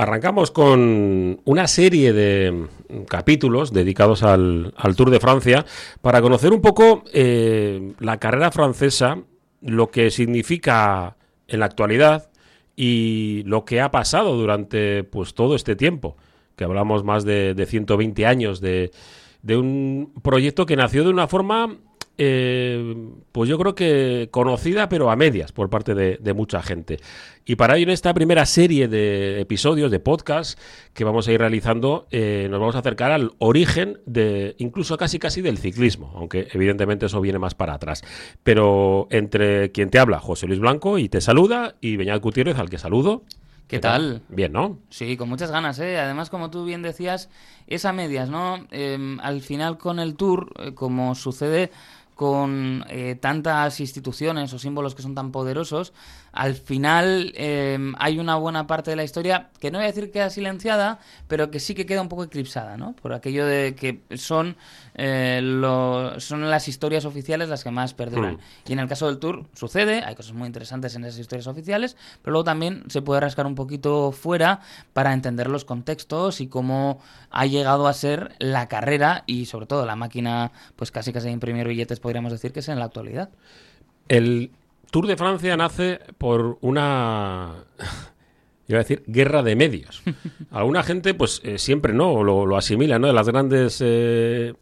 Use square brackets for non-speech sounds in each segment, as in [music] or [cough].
Arrancamos con una serie de capítulos dedicados al, Tour de Francia para conocer un poco eh, la carrera francesa, lo que significa en la actualidad y lo que ha pasado durante pues todo este tiempo, que hablamos más de, de 120 años de, de un proyecto que nació de una forma eh, pues yo creo que conocida, pero a medias por parte de, mucha gente. Y para ello, en esta primera serie de episodios, de podcast que vamos a ir realizando, eh, nos vamos a acercar al origen de, incluso casi casi del ciclismo, aunque evidentemente eso viene más para atrás. Pero entre quien te habla, José Luis Blanco, y te saluda, y Beñat Gutiérrez, al que saludo. ¿Qué, tal? Bien, ¿no? Sí, con muchas ganas, ¿eh? Además, como tú bien decías, es a medias, ¿no? Em, al final con el tour, eh, como sucede con eh, tantas instituciones o símbolos que son tan poderosos, al final em, hay una buena parte de la historia que no voy a decir que queda silenciada, pero que sí que queda un poco eclipsada, ¿no? Por aquello de que son, eh, son las historias oficiales las que más perduran. Hmm. Y en el caso del Tour sucede, hay cosas muy interesantes en esas historias oficiales, pero luego también se puede rascar un poquito fuera para entender los contextos y cómo ha llegado a ser la carrera y sobre todo la máquina, pues casi casi de imprimir billetes podríamos decir que es en la actualidad. El Tour de Francia nace por una iba a decir guerra de medios. [laughs] Alguna gente, pues eh, siempre no lo, asimila, ¿no? De las grandes eh,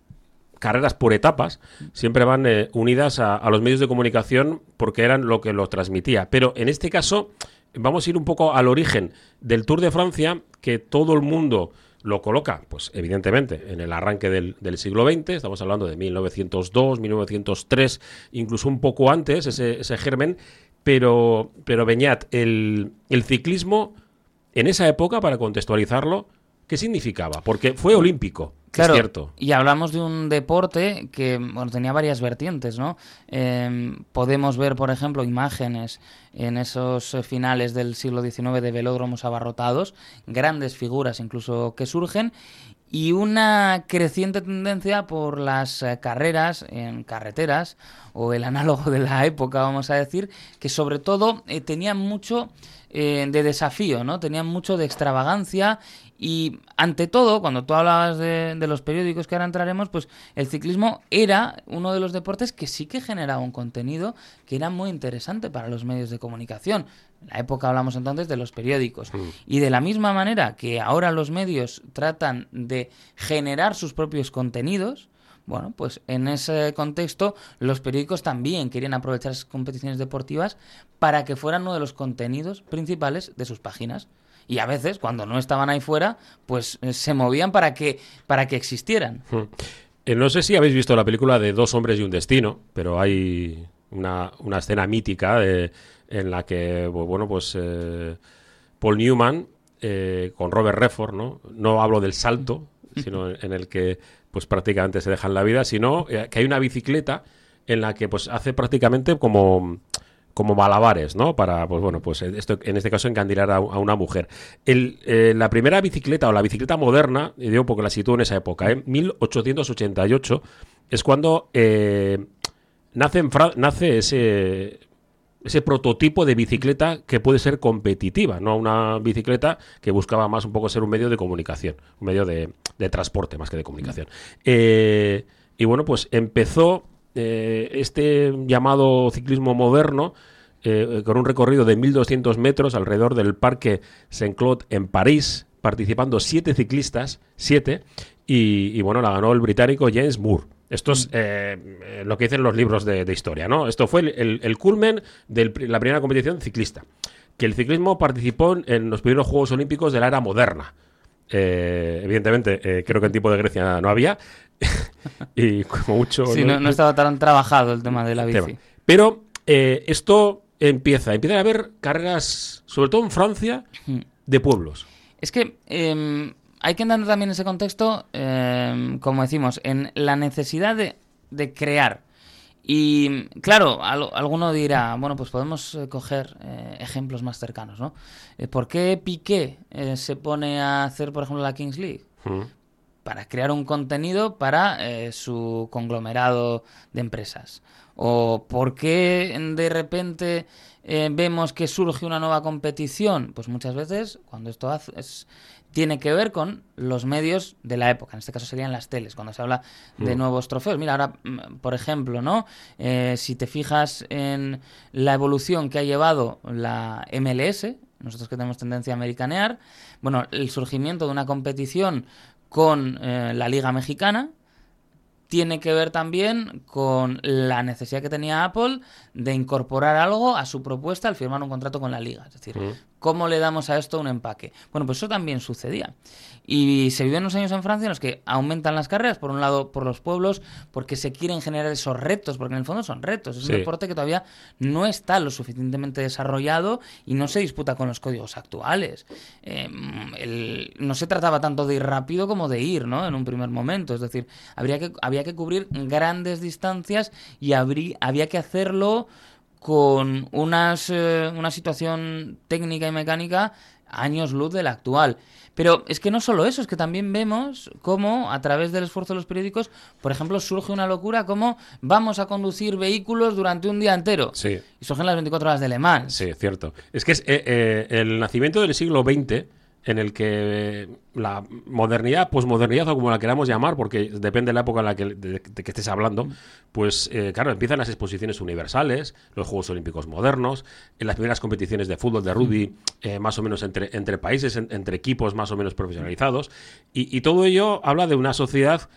carreras por etapas siempre van eh, unidas a, a, los medios de comunicación porque eran lo que lo transmitía. Pero en este caso vamos a ir un poco al origen del Tour de Francia, que todo el mundo lo coloca, pues evidentemente, en el arranque del, siglo XX, estamos hablando de 1902, 1903, incluso un poco antes, ese, germen, pero, pero Beñat, el, el ciclismo en esa época, para contextualizarlo, ¿qué significaba? Porque fue olímpico. Claro, es cierto. y hablamos de un deporte que bueno, tenía varias vertientes, ¿no? Em, podemos ver, por ejemplo, imágenes en esos eh, finales del siglo XIX de velódromos abarrotados, grandes figuras incluso que surgen, y una creciente tendencia por las eh, carreras en carreteras, o el análogo de la época, vamos a decir, que sobre todo eh, tenían mucho de desafío, ¿no? Tenían mucho de extravagancia y ante todo, cuando tú hablabas de, los periódicos que ahora entraremos, pues el ciclismo era uno de los deportes que sí que generaba un contenido que era muy interesante para los medios de comunicación. En la época hablamos entonces de los periódicos. Mm. Y de la misma manera que ahora los medios tratan de generar sus propios contenidos, bueno, pues en ese contexto los periódicos también querían aprovechar esas competiciones deportivas para que fueran uno de los contenidos principales de sus páginas y a veces cuando no estaban ahí fuera, pues eh, se movían para que, para que existieran. Hmm. Eh, no sé si habéis visto la película de Dos hombres y un destino, pero hay una, una escena mítica en la que, bueno, pues eh, Paul Newman con Robert Redford, ¿no? No hablo del salto, [laughs] sino en el que pues prácticamente se dejan la vida, sino que hay una bicicleta en la que pues hace prácticamente como como malabares, ¿no? Para, pues bueno, pues esto, en este caso encandilar a, una mujer. Eh, la primera bicicleta o la bicicleta moderna, y digo porque la sitúo en esa época, en ¿eh? 1888, es cuando eh, nace, nace ese, ese prototipo de bicicleta que puede ser competitiva, no una bicicleta que buscaba más un poco ser un medio de comunicación, un medio de, de transporte más que de comunicación. y bueno, pues empezó eh, este llamado ciclismo moderno, eh, con un recorrido de 1.200 metros alrededor del Parque Saint-Claude en París, participando siete ciclistas, siete, y, bueno, la ganó el británico James Moore. Esto es eh, lo que dicen los libros de, historia, ¿no? Esto fue el, culmen de la primera competición ciclista. Que el ciclismo participó en los primeros Juegos Olímpicos de la era moderna. evidentemente, creo que en tipo de Grecia no había, [laughs] y como mucho... Sí, no, estaba tan trabajado el tema de la bici. Pero eh, esto empieza, empieza a haber carreras, sobre todo en Francia, hmm. de pueblos. Es que em, hay que entender también ese contexto, em, como decimos, en la necesidad de, crear. Y claro, alguno dirá, bueno, pues podemos eh, coger eh, ejemplos más cercanos, ¿no? ¿Por qué Piqué se pone a hacer, por ejemplo, la Kings League? Para crear un contenido para eh, su conglomerado de empresas. ¿O por qué de repente eh, vemos que surge una nueva competición? Pues muchas veces cuando esto hace, es, tiene que ver con los medios de la época. En este caso serían las teles, cuando se habla de Mm. nuevos trofeos. Mira, ahora, mm, por ejemplo, ¿no? Eh, si te fijas en la evolución que ha llevado la MLS, nosotros que tenemos tendencia a americanear, bueno, el surgimiento de una competición con eh, la Liga Mexicana tiene que ver también con la necesidad que tenía Apple de incorporar algo a su propuesta al firmar un contrato con la liga. Es decir, Mm. ¿Cómo le damos a esto un empaque? Bueno, pues eso también sucedía. Y se viven unos años en Francia en los que aumentan las carreras, por un lado por los pueblos, porque se quieren generar esos retos, porque en el fondo son retos. Es Sí. un deporte que todavía no está lo suficientemente desarrollado y no se disputa con los códigos actuales. Eh, el- no se trataba tanto de ir rápido como de ir, ¿no? En un primer momento. Es decir, habría que, había que cubrir grandes distancias y había que hacerlo con unas, eh, una situación técnica y mecánica años luz de la actual. Pero es que no solo eso, es que también vemos cómo a través del esfuerzo de los periódicos, por ejemplo, surge una locura como vamos a conducir vehículos durante un día entero. Sí. Y surgen las 24 horas de Le Mans. Sí, cierto. Es que es eh, eh, el nacimiento del siglo XX en el que la modernidad, posmodernidad o como la queramos llamar, porque depende de la época en la que, de, de que estés hablando, pues eh, claro, empiezan las exposiciones universales, los Juegos Olímpicos modernos, en las primeras competiciones de fútbol, de rugby, eh, más o menos entre, entre países, en- entre equipos más o menos profesionalizados, y, y todo ello habla de una sociedad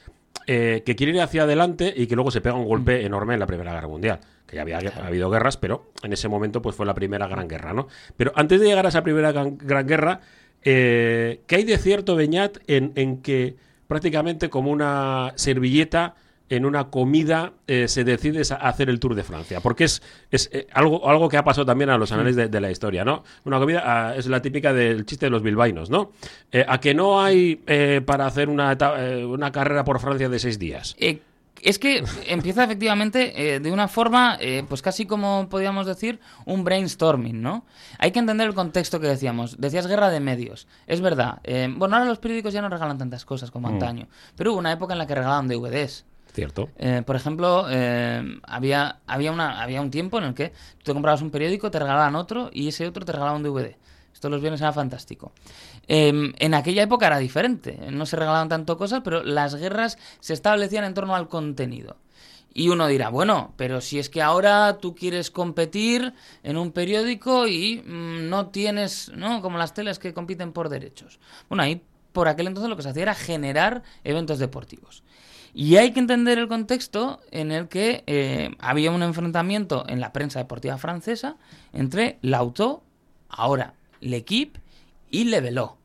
eh, que quiere ir hacia adelante y que luego se pega un golpe enorme en la Primera Guerra Mundial. Que ya había ha habido guerras, pero en ese momento pues fue la primera gran guerra, ¿no? Pero antes de llegar a esa primera gran, gran guerra, eh, ¿qué hay de cierto, Beñat, en, en que prácticamente como una servilleta en una comida eh, se decide a hacer el Tour de Francia? Porque es, es eh, algo, algo que ha pasado también a los anales de, de la historia, ¿no? Una comida ah, es la típica del chiste de los bilbaínos, ¿no? Eh, a que no hay eh, para hacer una, una carrera por Francia de seis días. Es que empieza efectivamente eh, de una forma, eh, pues casi como podríamos decir, un brainstorming, ¿no? Hay que entender el contexto que decíamos. Decías guerra de medios. Es verdad. eh, bueno, ahora los periódicos ya no regalan tantas cosas como Mm. antaño. Pero hubo una época en la que regalaban DVDs. Cierto. Eh, por ejemplo, eh, había, había, una, había un tiempo en el que tú te comprabas un periódico, te regalaban otro y ese otro te regalaba un DVD. Esto los viernes era fantástico. Eh, en aquella época era diferente. No se regalaban tanto cosas, pero las guerras se establecían en torno al contenido. Y uno dirá, bueno, pero si es que ahora tú quieres competir en un periódico y mm, no tienes, ¿no? Como las teles que compiten por derechos. Bueno, ahí por aquel entonces lo que se hacía era generar eventos deportivos. Y hay que entender el contexto en el que eh, había un enfrentamiento en la prensa deportiva francesa entre Lauto, ahora L'Equipe, y Leveló.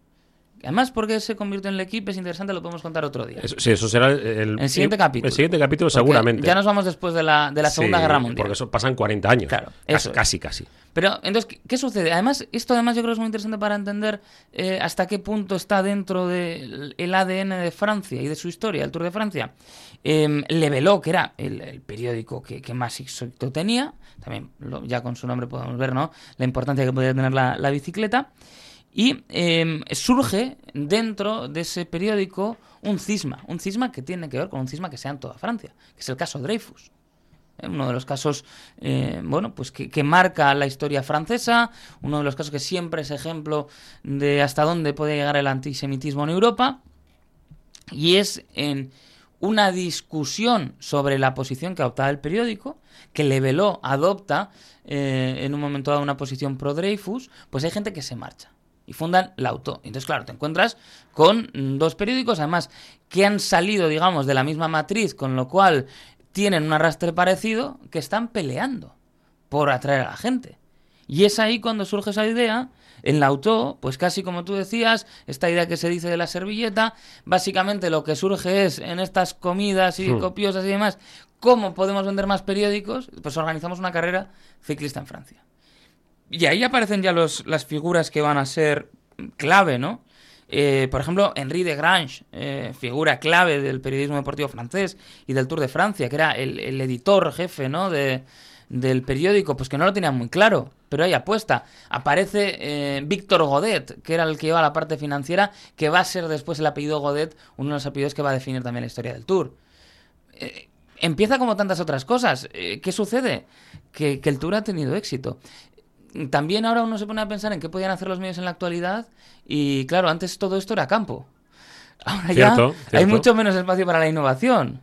Además, ¿por qué se convirtió en L'Equipe? Es interesante, lo podemos contar otro día. Eso- sí, eso será el, El siguiente capítulo. El siguiente capítulo, Porque seguramente. Ya nos vamos después de la, de la Segunda Sí, Guerra Mundial. Porque eso pasan 40 años. Claro, Casi, casi, casi. Pero, entonces, ¿qué, qué sucede? Además, esto además yo creo que es muy interesante para entender eh, hasta qué punto está dentro del el ADN de Francia y de su historia, el Tour de Francia. Eh, que era el, el periódico que, que más éxito tenía, también lo- ya con su nombre podemos ver ¿no? la importancia que podía tener la, la bicicleta, y eh, surge dentro de ese periódico un cisma, un cisma que tiene que ver con un cisma que sea en toda Francia, que es el caso Dreyfus. Eh, Uno de los casos, eh, bueno, pues que, marca la historia francesa, uno de los casos que siempre es ejemplo de hasta dónde puede llegar el antisemitismo en Europa, y es en una discusión sobre la posición que adoptaba el periódico, que Leveló adopta eh, en un momento dado una posición pro Dreyfus, pues hay gente que se marcha y fundan la auto. Entonces, claro, te encuentras con dos periódicos, además, que han salido, digamos, de la misma matriz, con lo cual tienen un arrastre parecido, que están peleando por atraer a la gente. Y es ahí cuando surge esa idea. En la auto, pues casi como tú decías, esta idea que se dice de la servilleta, básicamente lo que surge es en estas comidas y Hmm. copiosas y demás, ¿cómo podemos vender más periódicos? Pues organizamos una carrera ciclista en Francia. Y ahí aparecen ya los, las figuras que van a ser clave, ¿no? Eh, por ejemplo, Henri de Grange, eh, figura clave del periodismo deportivo francés y del Tour de Francia, que era el, el editor jefe, ¿no? De, del periódico, pues que no lo tenían muy claro, pero hay apuesta. Aparece eh, Víctor Godet, que era el que iba a la parte financiera, que va a ser después el apellido Godet, uno de los apellidos que va a definir también la historia del Tour. Empieza como tantas otras cosas. ¿Qué sucede? Que, que el Tour ha tenido éxito también ahora uno se pone a pensar en qué podían hacer los medios en la actualidad y claro, antes todo esto era campo. [laughs] Ahora ya hay mucho menos espacio para la innovación.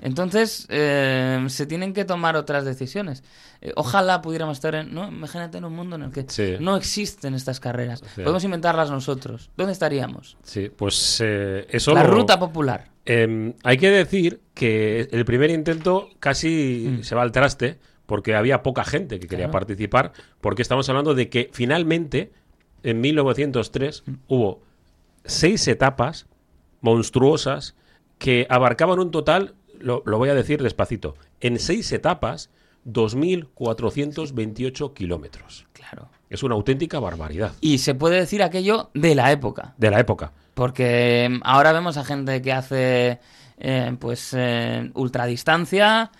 Entonces, eh, se tienen que tomar otras decisiones. Eh, ojalá pudiéramos estar en... ¿no? Imagínate en un mundo en el que no existen estas carreras. Podemos inventarlas nosotros. ¿Dónde estaríamos? Sí, pues eh, eso... La ruta popular. Em, hay que decir que el primer intento casi mm. se va al traste porque había poca gente que quería participar, porque estamos hablando de que finalmente, en 1903, mm. hubo seis etapas monstruosas que abarcaban un total lo, voy a decir despacito, en seis etapas, 2.428 kilómetros. Claro. Es una auténtica barbaridad. Y se puede decir aquello de la época. De la época. Porque em, ahora vemos a gente que hace, eh, pues, eh, ultradistancia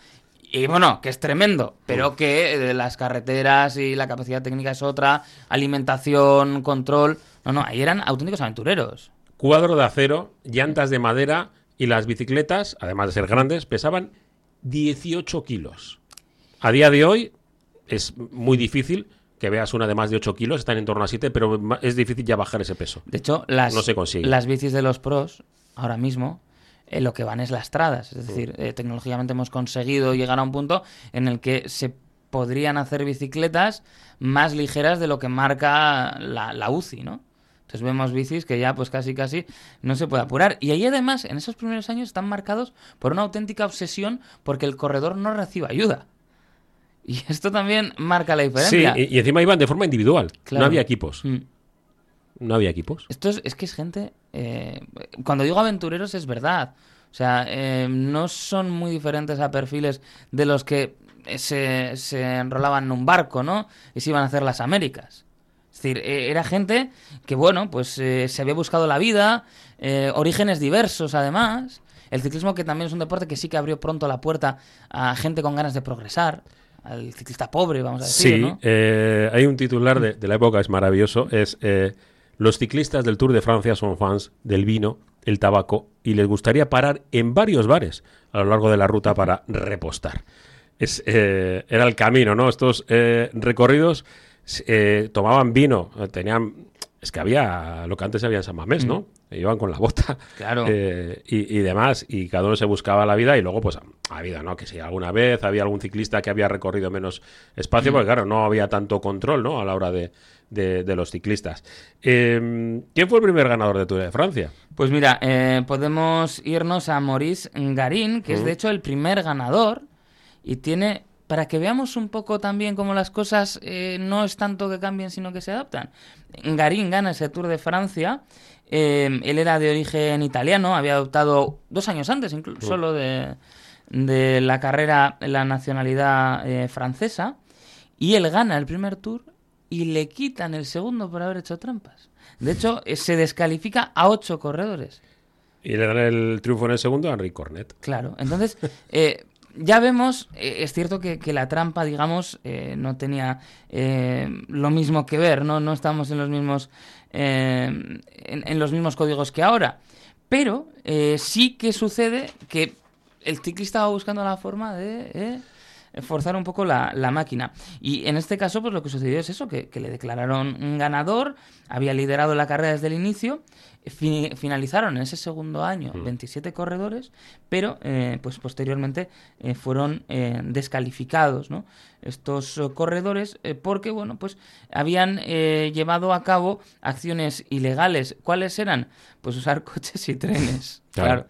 y bueno, que es tremendo, pero que eh, las carreteras y la capacidad técnica es otra, alimentación, control. No, no, ahí eran auténticos aventureros. Cuadro de acero, llantas de madera, y las bicicletas, además de ser grandes, pesaban 18 kilos. A día de hoy es muy difícil que veas una de más de 8 kilos, están en torno a 7, pero es difícil ya bajar ese peso. De hecho, las, las bicis de los pros, ahora mismo, eh, lo que van es lastradas. Es decir, eh, tecnológicamente hemos conseguido llegar a un punto en el que se podrían hacer bicicletas más ligeras de lo que marca la, la UCI, ¿no? Entonces vemos bicis que ya pues casi casi no se puede apurar. Y ahí además, en esos primeros años están marcados por una auténtica obsesión porque el corredor no recibe ayuda. Y esto también marca la diferencia. Sí, y, encima iban de forma individual. No había equipos. Mm. No había equipos. Esto es, es que es gente... Eh, cuando digo aventureros es verdad. O sea, eh, no son muy diferentes a perfiles de los que se, se enrolaban en un barco, ¿no? Y se iban a hacer las Américas. Es decir, e, era gente que, bueno, pues eh, se había buscado la vida, eh, orígenes diversos además. El ciclismo que también es un deporte que sí que abrió pronto la puerta a gente con ganas de progresar, al ciclista pobre, vamos a decir. Sí, eh, hay un titular de, la época, es maravilloso, es los ciclistas del Tour de Francia son fans del vino, el tabaco y les gustaría parar en varios bares a lo largo de la ruta para repostar. Es, era el camino, ¿no? Estos recorridos eh, tomaban vino, eh, tenían... Es que había lo que antes había en San Mamés, ¿no? Mm. Iban con la bota claro. [laughs] Eh, y, demás, y cada uno se buscaba la vida y luego pues ha habido, ¿no? Que si alguna vez había algún ciclista que había recorrido menos espacio, mm. porque claro, no había tanto control, ¿no? A la hora de, de, los ciclistas. ¿Quién fue el primer ganador de Tour de Francia? Pues mira, podemos irnos a Maurice Garin, que es de hecho el primer ganador y tiene para que veamos un poco también cómo las cosas eh, no es tanto que cambien, sino que se adaptan. Garín gana ese Tour de Francia. Eh, él era de origen italiano, había adoptado dos años antes incluso solo de, de, la carrera la nacionalidad eh, francesa. Y él gana el primer Tour y le quitan el segundo por haber hecho trampas. De hecho, se descalifica a ocho corredores. Y le dan el triunfo en el segundo a Henri Cornet. Claro, entonces [laughs] ya vemos, eh, es cierto que, la trampa, digamos, eh, no tenía eh, lo mismo que ver, ¿no? No estamos en los mismos, en, los mismos códigos que ahora. Pero sí que sucede que el ciclista va buscando la forma de forzar un poco la, máquina. Y en este caso, pues lo que sucedió es eso, que, le declararon un ganador, había liderado la carrera desde el inicio, finalizaron en ese segundo año 27 corredores, pero eh, pues posteriormente eh, fueron eh, descalificados ¿no? estos corredores porque bueno pues habían llevado a cabo acciones ilegales. ¿Cuáles eran? Pues usar [laughs] coches y trenes. claro.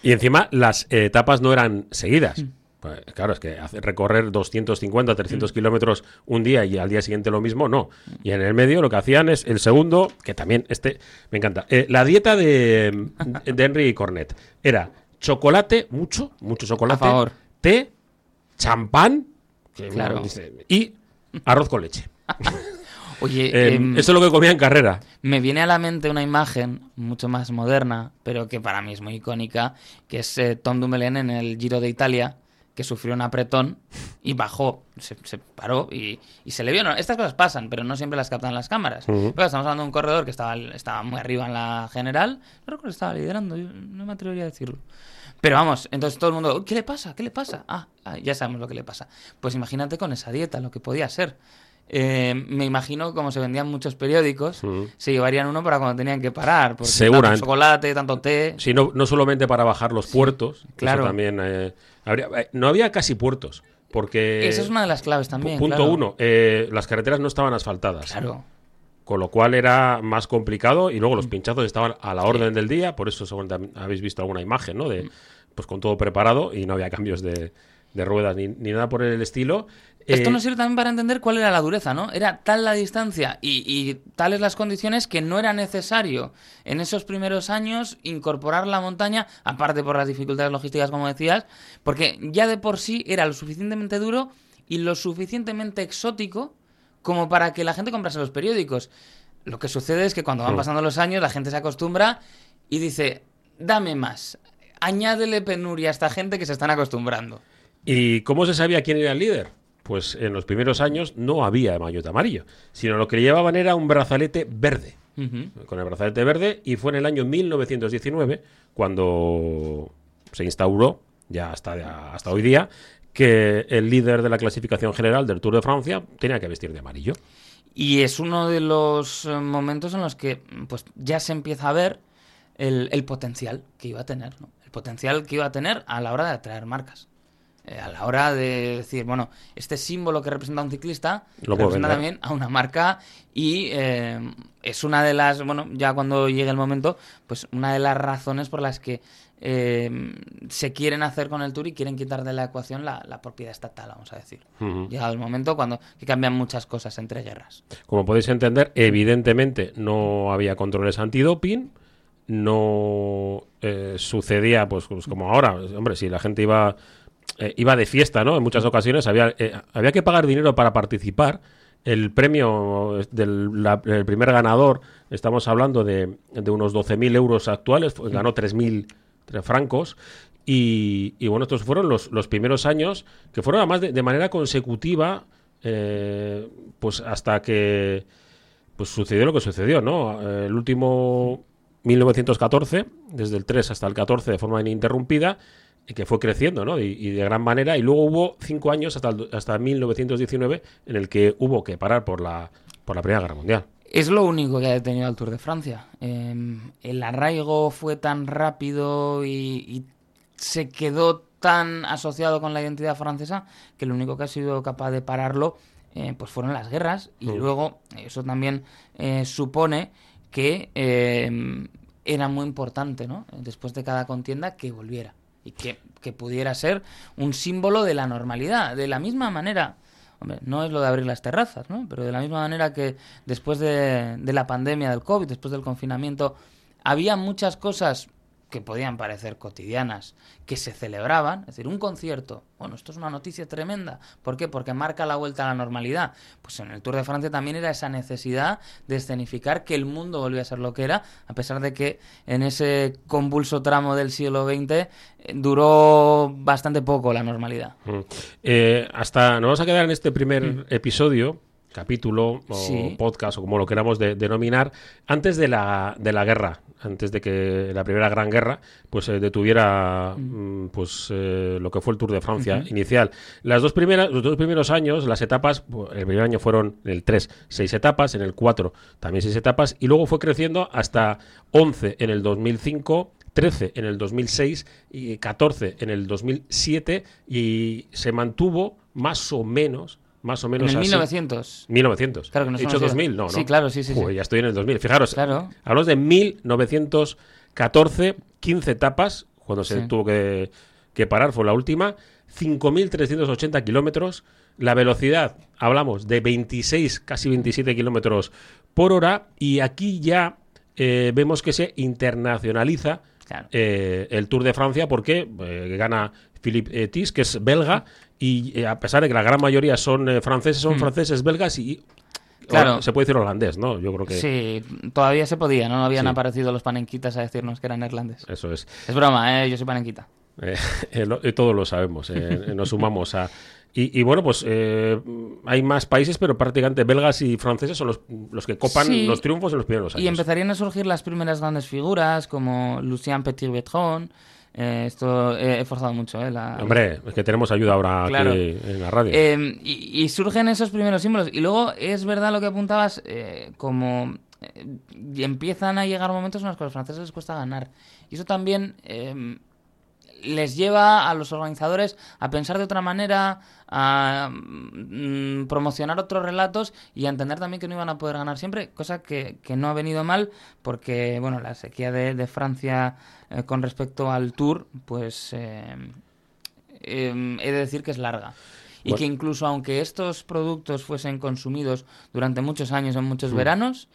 Y encima las etapas no eran seguidas. Mm. Pues, claro, es que recorrer 250, 300 mm. kilómetros un día y al día siguiente lo mismo, no. Y en el medio lo que hacían es el segundo, que también este me encanta. Eh, la dieta de, de [laughs] Henry Cornet era chocolate, mucho, mucho chocolate, té, champán, claro. y arroz con leche. [laughs] Oye, [laughs] eh, em, eso es lo que comía en carrera. Me viene a la mente una imagen mucho más moderna, pero que para mí es muy icónica, que es eh, Tom Dumoulin en el Giro de Italia, que sufrió un apretón y bajó, se, se paró y, y se le vio. No, estas cosas pasan, pero no siempre las captan las cámaras. Pero estamos hablando de un corredor que estaba, estaba muy arriba en la general. No recuerdo estaba liderando, yo no me atrevería a decirlo. Pero vamos, entonces todo el mundo, ¿qué le pasa? ¿Qué le pasa? Ah, ah, ya sabemos lo que le pasa. Pues imagínate con esa dieta, lo que podía ser. Eh, me imagino como se vendían muchos periódicos, se llevarían uno para cuando tenían que parar. Porque Seguramente. tanto chocolate, tanto té. Sí, no, no solamente para bajar los puertos, eso claro. también eh, habría- eh, no había casi puertos, porque Esa es una de las claves también. punto claro. uno, eh, las carreteras no estaban asfaltadas, Claro. con lo cual era más complicado y luego los pinchazos estaban a la orden del día, por eso seguramente habéis visto alguna imagen, ¿no? De, pues con todo preparado y no había cambios de, de ruedas ni, ni nada por el estilo. Esto Eh, nos sirve también para entender cuál era la dureza, ¿no? Era tal la distancia y, y tales las condiciones que no era necesario en esos primeros años incorporar la montaña, aparte por las dificultades logísticas, como decías, porque ya de por sí era lo suficientemente duro y lo suficientemente exótico como para que la gente comprase los periódicos. Lo que sucede es que cuando van pasando los años, la gente se acostumbra y dice, dame más, añádele penuria a esta gente que se están acostumbrando. ¿Y cómo se sabía quién era el líder? Pues en los primeros años no había maillot amarillo, sino lo que llevaban era un brazalete verde. Con el brazalete verde y fue en el año 1919 cuando se instauró, ya hasta, hasta hoy día, que el líder de la clasificación general del Tour de Francia tenía que vestir de amarillo. Y es uno de los eh, momentos en los que pues, ya se empieza a ver el, el potencial que iba a tener, ¿no? El potencial que iba a tener a la hora de atraer marcas. Eh, a la hora de decir, bueno, este símbolo que representa a un ciclista Lo representa también a una marca y eh, es una de las, bueno, ya cuando llegue el momento, pues una de las razones por las que eh, se quieren hacer con el Tour y quieren quitar de la ecuación la, la propiedad estatal, vamos a decir. Llegado el momento cuando que cambian muchas cosas entre guerras. Como podéis entender, evidentemente no había controles antidoping, no eh, sucedía pues, pues como ahora. Hombre, si la gente iba, eh, iba de fiesta, ¿no? En muchas ocasiones había, eh, había que pagar dinero para participar. El premio del la- el primer ganador, estamos hablando de, de unos 12.000 euros actuales, fue- ganó 3.000 tres francos. Y, y bueno, estos fueron los, los primeros años que fueron además de, de manera consecutiva, eh, pues hasta que pues sucedió lo que sucedió, ¿no? El último 1914, desde el 3 hasta el 14 de forma ininterrumpida, y que fue creciendo, ¿no? Y, y de gran manera. Y luego hubo cinco años hasta, el- hasta 1919 en el que hubo que parar por la, por la Primera Guerra Mundial. Es lo único que ha detenido al Tour de Francia. Eh, el arraigo fue tan rápido y, y se quedó tan asociado con la identidad francesa que lo único que ha sido capaz de pararlo eh, pues fueron las guerras y Mm. luego eso también eh, supone que eh, era muy importante ¿no? después de cada contienda que volviera y que, que pudiera ser un símbolo de la normalidad de la misma manera Hombre, no es lo de abrir las terrazas, ¿no? Pero de la misma manera que después de, de la pandemia del COVID, después del confinamiento, había muchas cosas que podían parecer cotidianas, que se celebraban, es decir, un concierto. Bueno, esto es una noticia tremenda. ¿Por qué? Porque marca la vuelta a la normalidad. Pues en el Tour de Francia también era esa necesidad de escenificar que el mundo volvía a ser lo que era, a pesar de que en ese convulso tramo del siglo XX eh, duró bastante poco la normalidad. Mm. Eh, hasta nos vamos a quedar en este primer episodio, capítulo o Sí. podcast o como lo queramos de- denominar, antes de la, de la guerra, antes de que la primera gran guerra pues eh, detuviera mm, pues eh, lo que fue el Tour de Francia inicial. Las dos primeras, los dos primeros años, las etapas, el primer año fueron en el 3, seis etapas, en el 4 también seis etapas, y luego fue creciendo hasta 11 en el 2005. 13 en el 2006 y 14 en el 2007 y se mantuvo más o menos más o En menos el así. 1900. 1900. Claro que nos He dicho hemos ido. 2000, no, ¿no? Sí, claro, sí, sí, sí. Joder, ya estoy en el 2000. Fijaros, Claro. hablamos de 1914, 15 etapas, cuando se Sí. tuvo que, que parar, fue la última, 5.380 kilómetros, la velocidad, hablamos de 26, casi 27 kilómetros por hora, y aquí ya eh, vemos que se internacionaliza Claro. eh, el Tour de Francia porque eh, gana Philippe Tis, que es belga, y eh, a pesar de que la gran mayoría son eh, franceses, son Mm. franceses, belgas y... Claro. ahora se puede decir holandés, ¿no? Yo creo que Sí, todavía se podía, ¿no? Habían Sí. aparecido los panenquitas a decirnos que eran neerlandeses. eso es. Es broma, ¿eh? Yo soy panenquita. Eh, [laughs] eh, lo- eh, todos lo sabemos, nos sumamos a Y, bueno, pues eh, hay más países, pero prácticamente belgas y franceses son los, los que copan los triunfos en los primeros años. Y empezarían a surgir las primeras grandes figuras como Lucien Petit-Bertrand. Eh, esto he forzado mucho, ¿eh? Hombre, es que tenemos ayuda ahora aquí en la radio. Eh, y, surgen esos primeros símbolos. Y luego es verdad lo que apuntabas, eh, como empiezan a llegar momentos en los que a los franceses les cuesta ganar. Y eso también les lleva a los organizadores a pensar de otra manera, a mm, promocionar otros relatos y a entender también que no iban a poder ganar siempre, cosa que, no ha venido mal porque, bueno, la sequía de, Francia eh, con respecto al Tour, pues eh, em, he de decir que es larga. Y que incluso aunque estos productos fuesen consumidos durante muchos años en muchos mm. veranos,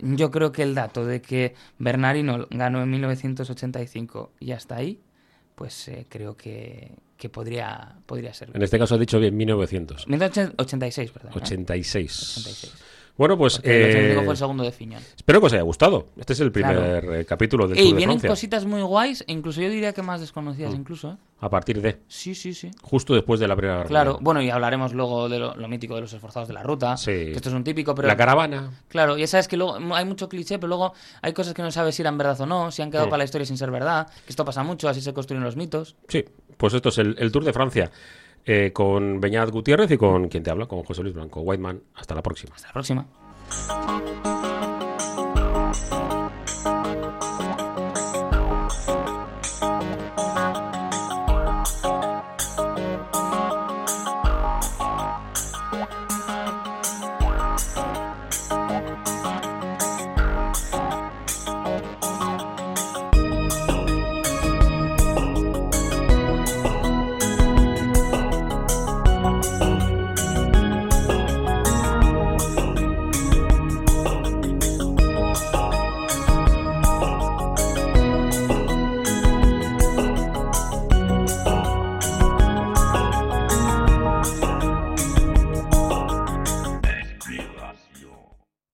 yo creo que el dato de que Bernardino ganó en 1985 y hasta ahí, pues eh, creo que, podría, podría ser. En este caso has dicho bien 1900. 1986, perdón. 86. 86. Bueno, pues. Eh, fue el segundo de Fiñón. Espero que os haya gustado. Este es el primer eh, capítulo del Tour de vienen cositas muy guays, e incluso yo diría que más desconocidas, mm. incluso. ¿eh? A partir de. Sí, sí, sí. Justo después de la primera Claro, bueno, y hablaremos luego de lo, mítico de los esforzados de la ruta. Sí. Que esto es un típico, pero. La caravana. Claro, ya sabes que luego hay mucho cliché, pero luego hay cosas que no sabes si eran verdad o no, si han quedado mm. para la historia sin ser verdad. Que esto pasa mucho, así se construyen los mitos. Sí, pues esto es el, Tour de Francia. Con Beñat Gutiérrez y con quien te habla, con José Luis Blanco. Whiteman, hasta la próxima. Hasta la próxima.